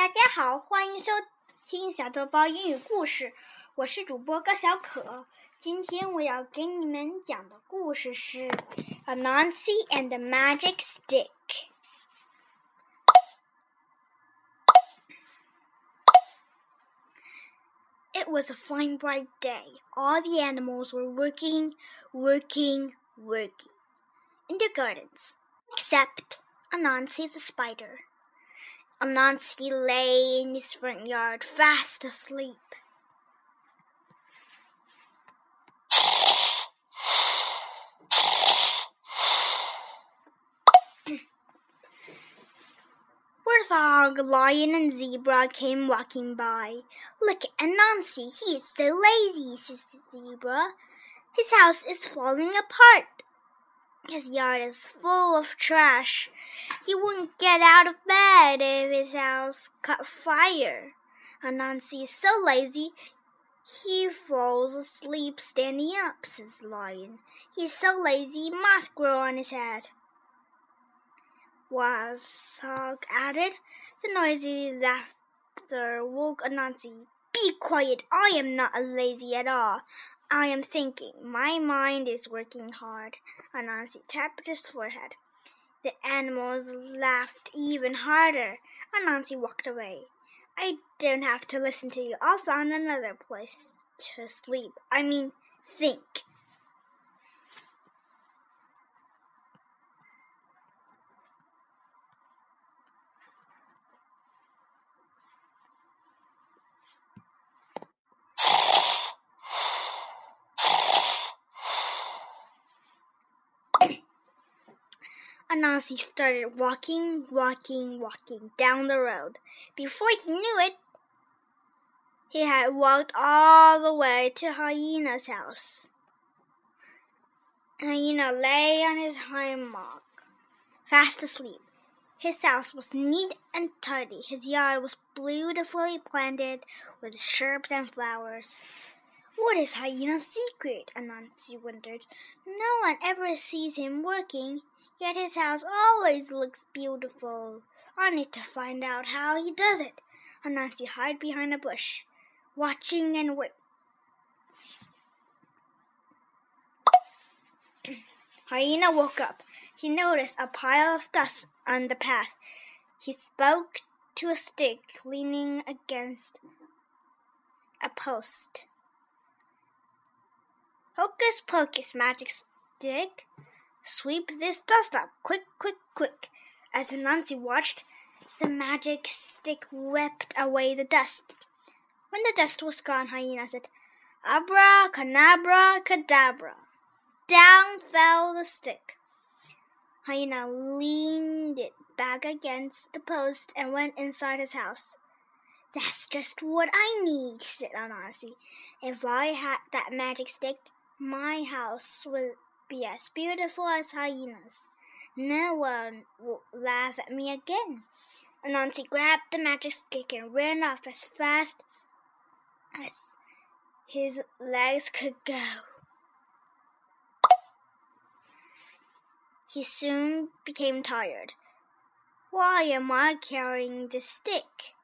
大家好，欢迎收听小豆包英语故事，我是主播高小可。今天我要给你们讲的故事是《Anansi and the Magic Stick》。It was a fine bright day. All the animals were working, working, working in their gardens, except Anansi the spider. Anansi lay in his front yard fast asleep. Warthog, lion, and zebra came walking by. Look at Anansi, he is so lazy, says the zebra. His house is falling apart. His yard is full of trash. He wouldn't get out of bed if his house caught fire. Anansi is so lazy he falls asleep standing up, says lion. He's so lazy moth grow on his head. Warthog added. The noisy laughter woke Anansi. Be quiet, I am not a lazy at all. I am thinking. My mind is working hard. Anansi tapped his forehead. The animals laughed even harder. Anansi walked away. I don't have to listen to you. I'll find another place to sleep. I mean, think. Anansi started walking, walking, walking down the road. Before he knew it, he had walked all the way to Hyena's house. Hyena lay on his hammock, fast asleep. His house was neat and tidy. His yard was beautifully planted with shrubs and flowers. What is Hyena's secret? Anansi wondered. No one ever sees him working. Yet his house always looks beautiful. I need to find out how he does it. Anansi hid behind a bush, watching and wait. Hyena woke up. He noticed a pile of dust on the path. He spoke to a stick leaning against a post. Hocus pocus, magic stick. Sweep this dust up, quick, quick, quick. As Anansi watched, the magic stick swept away the dust. When the dust was gone, Hyena said, Abra, canabra, cadabra. Down fell the stick. Hyena leaned it back against the post and went inside his house. That's just what I need, said Anansi. If I had that magic stick, my house would be as beautiful as hyenas. No one will laugh at me again. Anansi grabbed the magic stick and ran off as fast as his legs could go. He soon became tired. Why am I carrying this stick?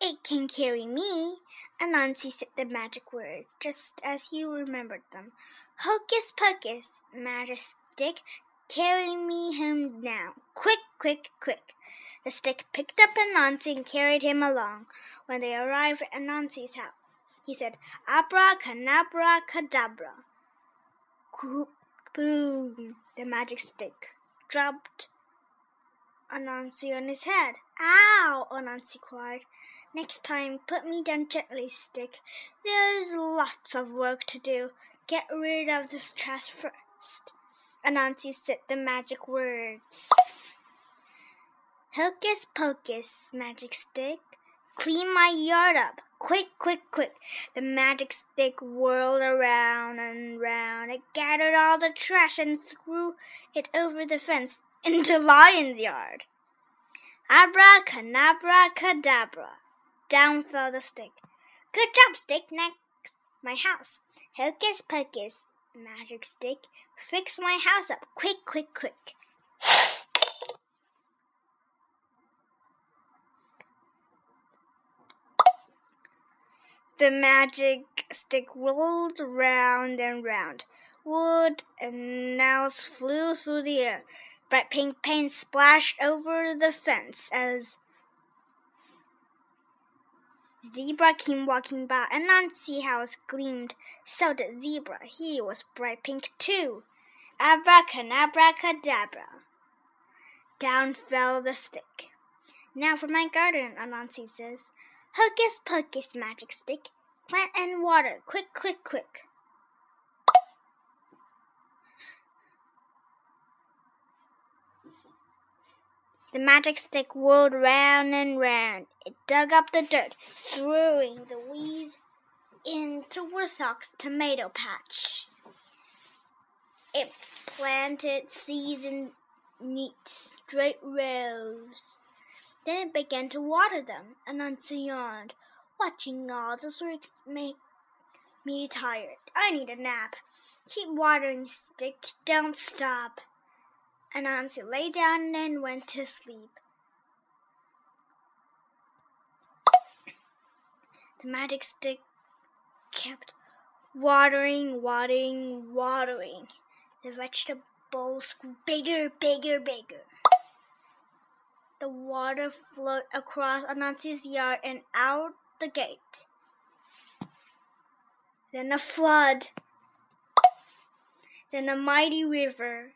It can carry me. Anansi said the magic words just as he remembered them. Hocus pocus, magic stick, carry me home now. Quick, quick, quick. The stick picked up Anansi and carried him along. When they arrived at Anansi's house, he said, Abracadabra, cadabra. Boom! The magic stick dropped Anansi on his head. Ow! Anansi cried. Next time, put me down gently, stick. There's lots of work to do. Get rid of this trash first. Anansi said the magic words. Hocus pocus, magic stick. Clean my yard up. Quick, quick, quick. The magic stick whirled around and round. It gathered all the trash and threw it over the fence into Lion's yard. Abracadabra, cadabra. Down fell the stick. Good job, stick. Next, my house. Hocus pocus, magic stick. Fix my house up. Quick, quick, quick. The magic stick rolled round and round. Wood and nails flew through the air. Bright pink paint splashed over the fence as Zebra came walking by, Anansi house gleamed. So did Zebra. He was bright pink too. Abracadabra. Down fell the stick. Now for my garden, Anansi says. Hocus pocus, magic stick. Plant and water, quick, quick, quick. The magic stick whirled round and round. It dug up the dirt, throwing the weeds into Warthog's tomato patch. It planted seeds in neat, straight rows. Then it began to water them, Anansi yawned. Watching all this work make me tired. I need a nap. Keep watering, stick. Don't stop. Anansi lay down and went to sleep. The magic stick kept watering, watering, watering. The vegetables grew bigger, bigger, bigger. The water flowed across Anansi's yard and out the gate. Then a flood. Then a mighty river.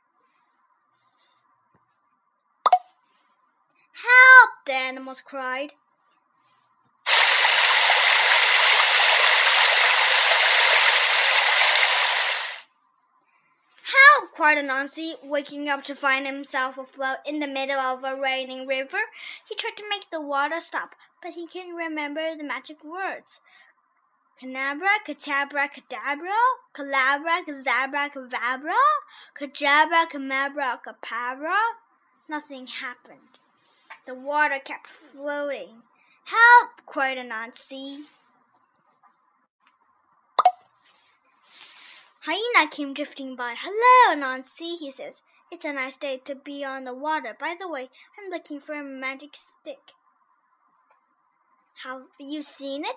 Help! the animals cried. Cried Anansi, waking up to find himself afloat in the middle of a raining river. He tried to make the water stop, but he couldn't remember the magic words. Canabra, catabra, cadabra, calabra, kazabra, kavabra, kajabra, kamabra, kapabra. Nothing happened. The water kept floating. Help! cried Anansi. Hyena came drifting by. Hello, Anansi, he says. It's a nice day to be on the water. By the way, I'm looking for a magic stick. Have you seen it?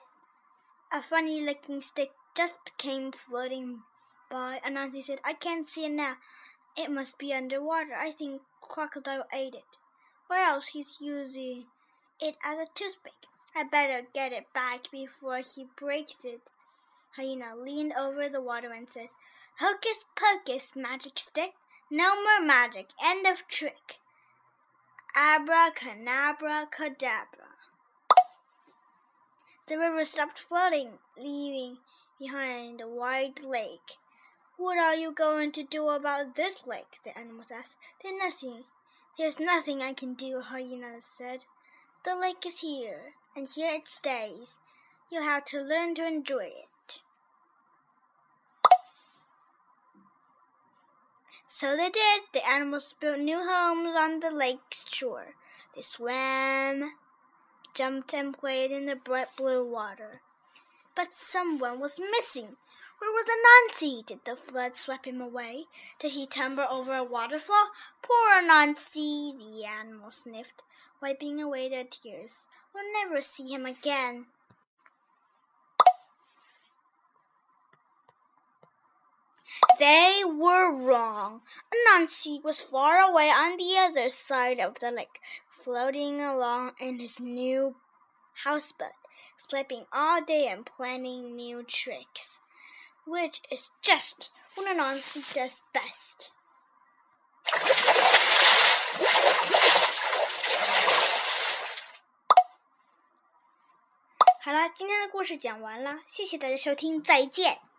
A funny looking stick just came floating by. Anansi said, I can't see it now. It must be underwater. I think crocodile ate it. Or else he's using it as a toothpick. I better get it back before he breaks it. Hyena leaned over the water and said, Hocus pocus, magic stick. No more magic. End of trick. Abracadabra cadabra. The river stopped floating, leaving behind a wide lake. What are you going to do about this lake? the animals asked. There's nothing. There's nothing I can do, Hyena said. The lake is here, and here it stays. You'll have to learn to enjoy it. So they did. The animals built new homes on the lake shore. They swam, jumped, and played in the bright blue water. But someone was missing. Where was Anansi? Did the flood sweep him away? Did he tumble over a waterfall? Poor Anansi, the animal sniffed, wiping away their tears. We'll never see him again. They were wrong. Anansi was far away on the other side of the lake, floating along in his new houseboat, sleeping all day and planning new tricks, which is just what Anansi does best. 好了，今天的故事讲完了，谢谢大家收听，再见。